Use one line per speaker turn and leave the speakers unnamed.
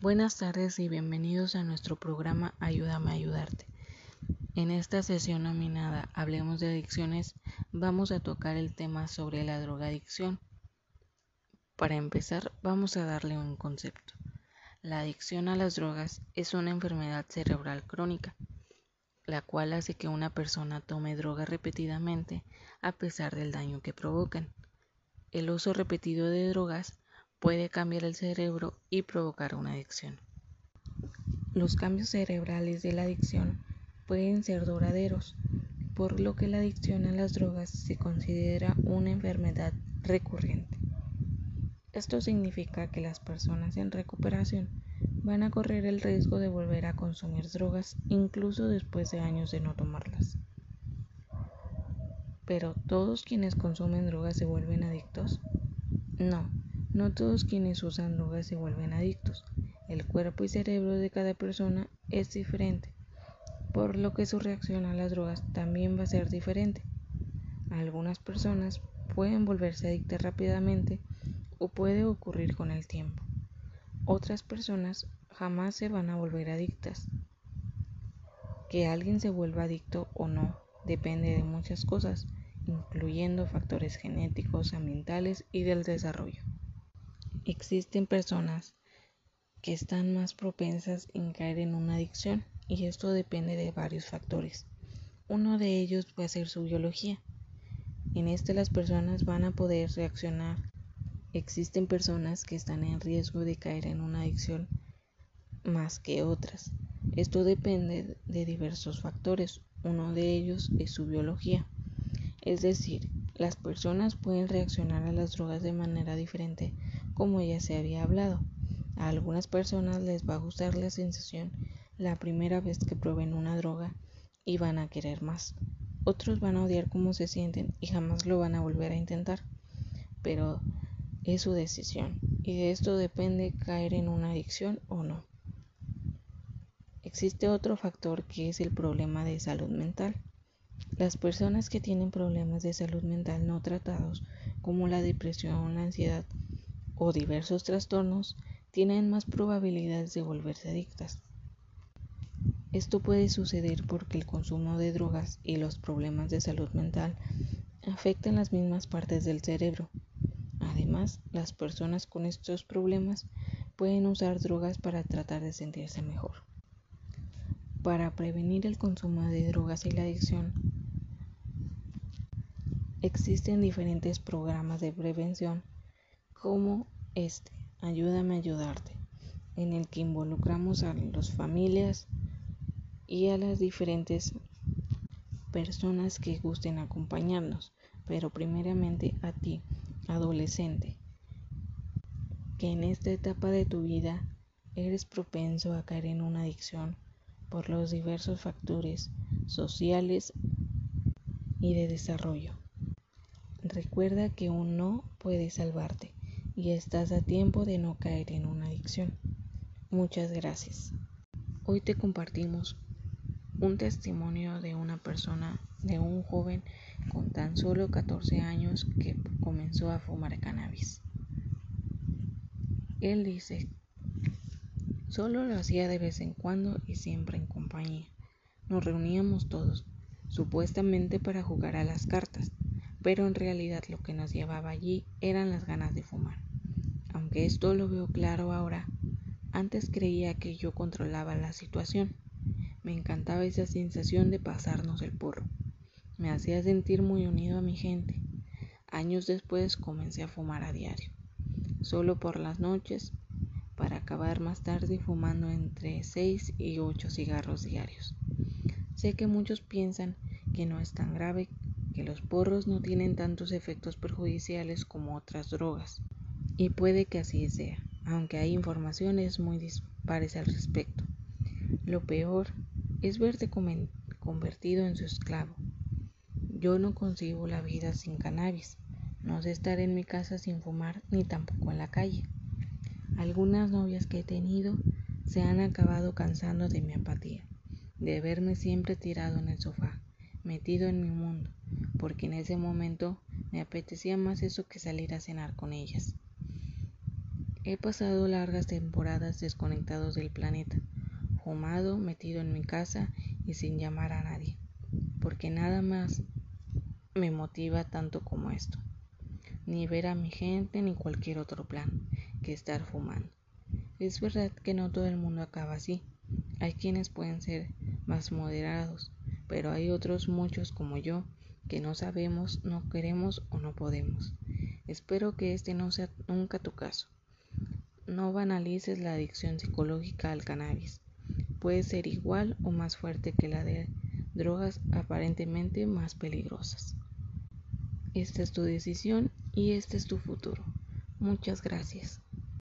Buenas tardes y bienvenidos a nuestro programa Ayúdame a ayudarte. En esta sesión nominada Hablemos de adicciones vamos a tocar el tema sobre la drogadicción. Para empezar vamos a darle un concepto. La adicción a las drogas es una enfermedad cerebral crónica, la cual hace que una persona tome droga repetidamente a pesar del daño que provocan. El uso repetido de drogas puede cambiar el cerebro y provocar una adicción. Los cambios cerebrales de la adicción pueden ser duraderos, por lo que la adicción a las drogas se considera una enfermedad recurrente. Esto significa que las personas en recuperación van a correr el riesgo de volver a consumir drogas incluso después de años de no tomarlas. Pero ¿todos quienes consumen drogas se vuelven adictos? No, no todos quienes usan drogas se vuelven adictos. El cuerpo y cerebro de cada persona es diferente, por lo que su reacción a las drogas también va a ser diferente. Algunas personas pueden volverse adictas rápidamente o puede ocurrir con el tiempo. Otras personas jamás se van a volver adictas. Que alguien se vuelva adicto o no depende de muchas cosas, incluyendo factores genéticos, ambientales y del desarrollo. Existen personas que están más propensas en caer en una adicción y esto depende de varios factores. Uno de ellos puede ser su biología. En este las personas van a poder reaccionar. Existen personas que están en riesgo de caer en una adicción más que otras. Esto depende de diversos factores. Uno de ellos es su biología. Es decir, las personas pueden reaccionar a las drogas de manera diferente como ya se había hablado. A algunas personas les va a gustar la sensación la primera vez que prueben una droga y van a querer más. Otros van a odiar cómo se sienten y jamás lo van a volver a intentar. Pero es su decisión y de esto depende caer en una adicción o no. Existe otro factor que es el problema de salud mental. Las personas que tienen problemas de salud mental no tratados, como la depresión, la ansiedad, o diversos trastornos tienen más probabilidades de volverse adictas. Esto puede suceder porque el consumo de drogas y los problemas de salud mental afectan las mismas partes del cerebro. Además, las personas con estos problemas pueden usar drogas para tratar de sentirse mejor. Para prevenir el consumo de drogas y la adicción, existen diferentes programas de prevención como este, Ayúdame a ayudarte, en el que involucramos a las familias y a las diferentes personas que gusten acompañarnos, pero primeramente a ti, adolescente, que en esta etapa de tu vida eres propenso a caer en una adicción por los diversos factores sociales y de desarrollo. Recuerda que un no puede salvarte y estás a tiempo de no caer en una adicción. Muchas gracias. Hoy te compartimos un testimonio de una persona, de un joven con tan solo 14 años que comenzó a fumar cannabis. Él dice, solo lo hacía de vez en cuando y siempre en compañía. Nos reuníamos todos, supuestamente para jugar a las cartas, pero en realidad lo que nos llevaba allí eran las ganas de fumar. Aunque esto lo veo claro ahora, antes creía que yo controlaba la situación. Me encantaba esa sensación de pasarnos el porro. Me hacía sentir muy unido a mi gente. Años después comencé a fumar a diario, solo por las noches, para acabar más tarde fumando entre 6 y 8 cigarros diarios. Sé que muchos piensan que no es tan grave, que los porros no tienen tantos efectos perjudiciales como otras drogas. Y puede que así sea, aunque hay informaciones muy dispares al respecto. Lo peor es verte convertido en su esclavo. Yo no concibo la vida sin cannabis. No sé estar en mi casa sin fumar ni tampoco en la calle. Algunas novias que he tenido se han acabado cansando de mi apatía, de verme siempre tirado en el sofá, metido en mi mundo, porque en ese momento me apetecía más eso que salir a cenar con ellas. He pasado largas temporadas desconectados del planeta, fumado, metido en mi casa y sin llamar a nadie, porque nada más me motiva tanto como esto, ni ver a mi gente ni cualquier otro plan que estar fumando. Es verdad que no todo el mundo acaba así, hay quienes pueden ser más moderados, pero hay otros muchos como yo que no sabemos, no queremos o no podemos. Espero que este no sea nunca tu caso. No banalices la adicción psicológica al cannabis. Puede ser igual o más fuerte que la de drogas aparentemente más peligrosas. Esta es tu decisión y este es tu futuro. Muchas gracias.